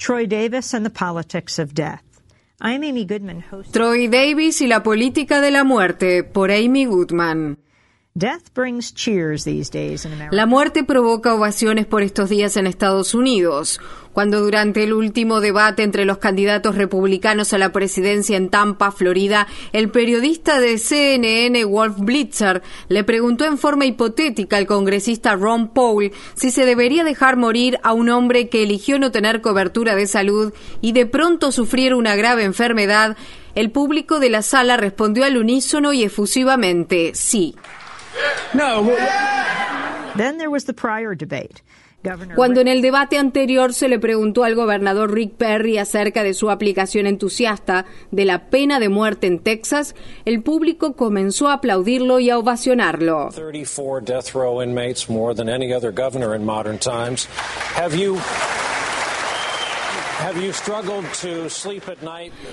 Troy Davis and the Politics of Death. I'm Amy Goodman. Troy Davis y la política de la muerte por Amy Goodman. La muerte provoca ovaciones por estos días en Estados Unidos, cuando durante el último debate entre los candidatos republicanos a la presidencia en Tampa, Florida, el periodista de CNN, Wolf Blitzer, le preguntó en forma hipotética al congresista Ron Paul si se debería dejar morir a un hombre que eligió no tener cobertura de salud y de pronto sufriera una grave enfermedad, el público de la sala respondió al unísono y efusivamente sí. Then there was the prior debate. Governor Cuando en el debate anterior se le preguntó al gobernador Rick Perry acerca de su aplicación entusiasta de la pena de muerte en Texas, el público comenzó a aplaudirlo y a ovacionarlo. 34 death row inmates, more than any other governor in modern times. Have you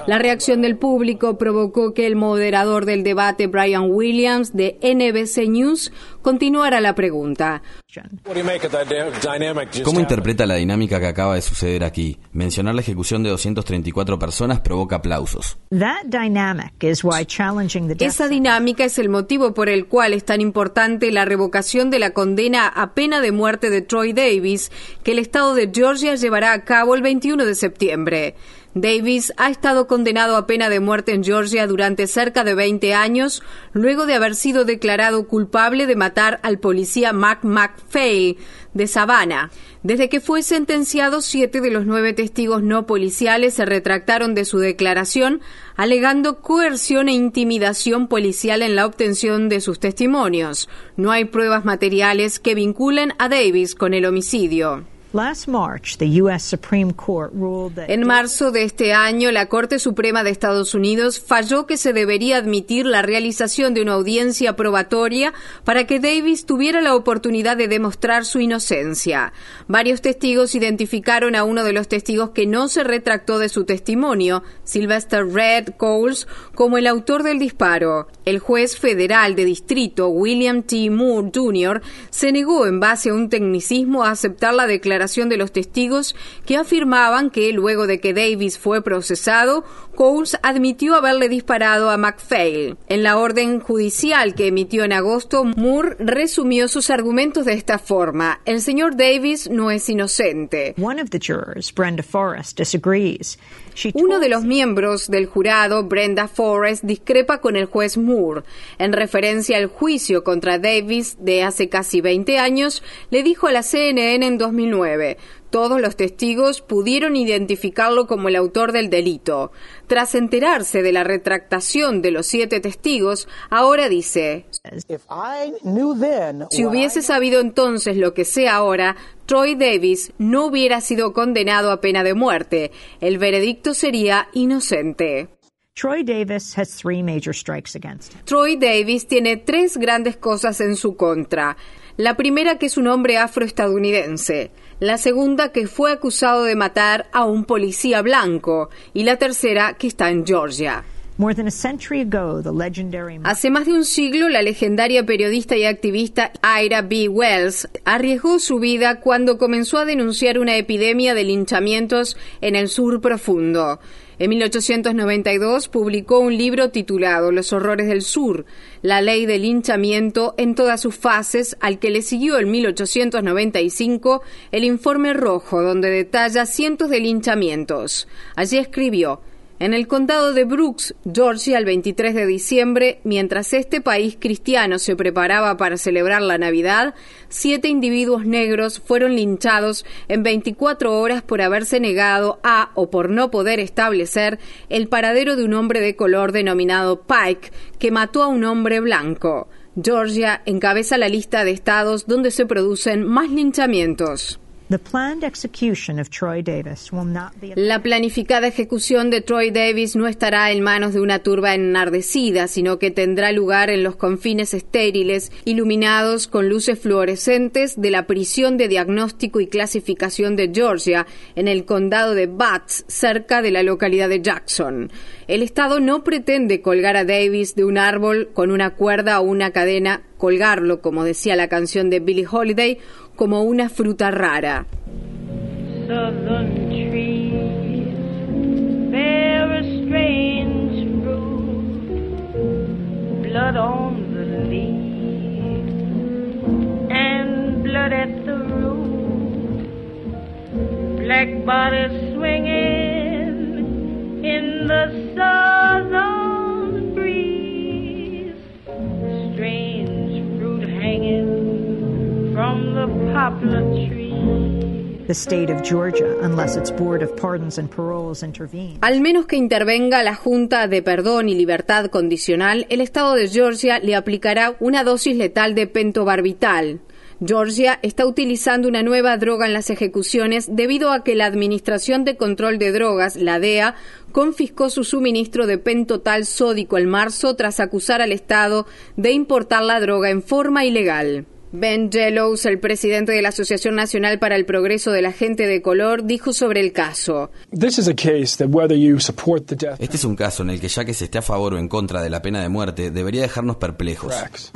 La reacción del público provocó que el moderador del debate, Brian Williams, de NBC News, continuara la pregunta. ¿Cómo interpreta la dinámica que acaba de suceder aquí? Mencionar la ejecución de 234 personas provoca aplausos. Esa dinámica es el motivo por el cual es tan importante la revocación de la condena a pena de muerte de Troy Davis, que el Estado de Georgia llevará a cabo el 21 de septiembre. Davis ha estado condenado a pena de muerte en Georgia durante cerca de 20 años, luego de haber sido declarado culpable de matar al policía Mark McPhail de Savannah. Desde que fue sentenciado, siete de los nueve testigos no policiales se retractaron de su declaración, alegando coerción e intimidación policial en la obtención de sus testimonios. No hay pruebas materiales que vinculen a Davis con el homicidio. En marzo de este año, la Corte Suprema de Estados Unidos falló que se debería admitir la realización de una audiencia probatoria para que Davis tuviera la oportunidad de demostrar su inocencia. Varios testigos identificaron a uno de los testigos que no se retractó de su testimonio, Sylvester Red Coles, como el autor del disparo. El juez federal de distrito, William T. Moore Jr., se negó en base a un tecnicismo a aceptar la declaración de los testigos que afirmaban que luego de que Davis fue procesado, Coles admitió haberle disparado a McPhail. En la orden judicial que emitió en agosto, Moore resumió sus argumentos de esta forma. El señor Davis no es inocente. one of the jurors, Brenda Forrest, disagrees. She Uno de los miembros del jurado, Brenda Forrest, discrepa con el juez Moore. En referencia al juicio contra Davis de hace casi 20 años, le dijo a la CNN en 2009. Todos los testigos pudieron identificarlo como el autor del delito. Tras enterarse de la retractación de los siete testigos, ahora dice, si hubiese sabido entonces lo que sé ahora, Troy Davis no hubiera sido condenado a pena de muerte. El veredicto sería inocente. Troy Davis has three major strikes against him. Troy Davis tiene tres grandes cosas en su contra. La primera que es un hombre afroestadounidense, la segunda que fue acusado de matar a un policía blanco y la tercera que está en Georgia. Hace más de un siglo, la legendaria periodista y activista Ira B. Wells arriesgó su vida cuando comenzó a denunciar una epidemia de linchamientos en el sur profundo. En 1892 publicó un libro titulado Los horrores del sur, la ley del linchamiento en todas sus fases, al que le siguió en 1895 el informe rojo, donde detalla cientos de linchamientos. Allí escribió en el condado de Brooks, Georgia, el 23 de diciembre, mientras este país cristiano se preparaba para celebrar la Navidad, siete individuos negros fueron linchados en 24 horas por haberse negado a o por no poder establecer el paradero de un hombre de color denominado Pike que mató a un hombre blanco. Georgia encabeza la lista de estados donde se producen más linchamientos. La planificada ejecución de Troy Davis no estará en manos de una turba enardecida, sino que tendrá lugar en los confines estériles, iluminados con luces fluorescentes de la prisión de diagnóstico y clasificación de Georgia, en el condado de Butts, cerca de la localidad de Jackson. El Estado no pretende colgar a Davis de un árbol con una cuerda o una cadena, colgarlo, como decía la canción de Billie Holiday, como una fruta rara. black bodies in the sun. Al menos que intervenga la Junta de Perdón y Libertad Condicional, el Estado de Georgia le aplicará una dosis letal de pentobarbital. Georgia está utilizando una nueva droga en las ejecuciones debido a que la Administración de Control de Drogas, la DEA, confiscó su suministro de pentotal sódico en marzo tras acusar al Estado de importar la droga en forma ilegal. Ben Jellows, el presidente de la Asociación Nacional para el Progreso de la Gente de Color, dijo sobre el caso. Este es un caso en el que ya que se esté a favor o en contra de la pena de muerte, debería dejarnos perplejos.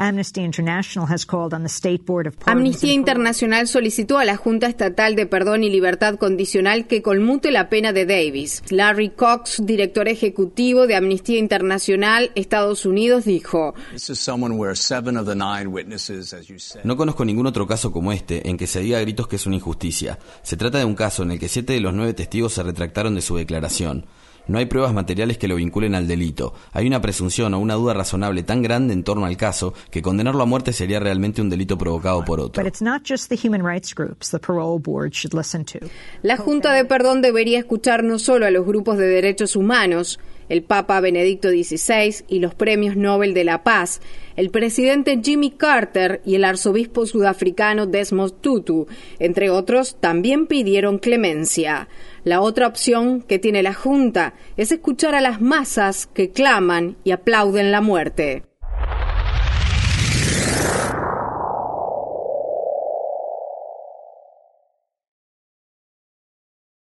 Amnistía Internacional solicitó a la Junta Estatal de Perdón y Libertad Condicional que conmute la pena de Davis. Larry Cox, director ejecutivo de Amnistía Internacional Estados Unidos, dijo, No conozco ningún otro caso como este en que se diga a gritos que es una injusticia. Se trata de un caso en el que siete de los nueve testigos se retractaron de su declaración. No hay pruebas materiales que lo vinculen al delito. Hay una presunción o una duda razonable tan grande en torno al caso que condenarlo a muerte sería realmente un delito provocado por otro. La Junta de Perdón debería escuchar no solo a los grupos de derechos humanos, el Papa Benedicto XVI y los premios Nobel de la Paz, el presidente Jimmy Carter y el arzobispo sudafricano Desmond Tutu, entre otros, también pidieron clemencia. La otra opción que tiene la Junta es escuchar a las masas que claman y aplauden la muerte.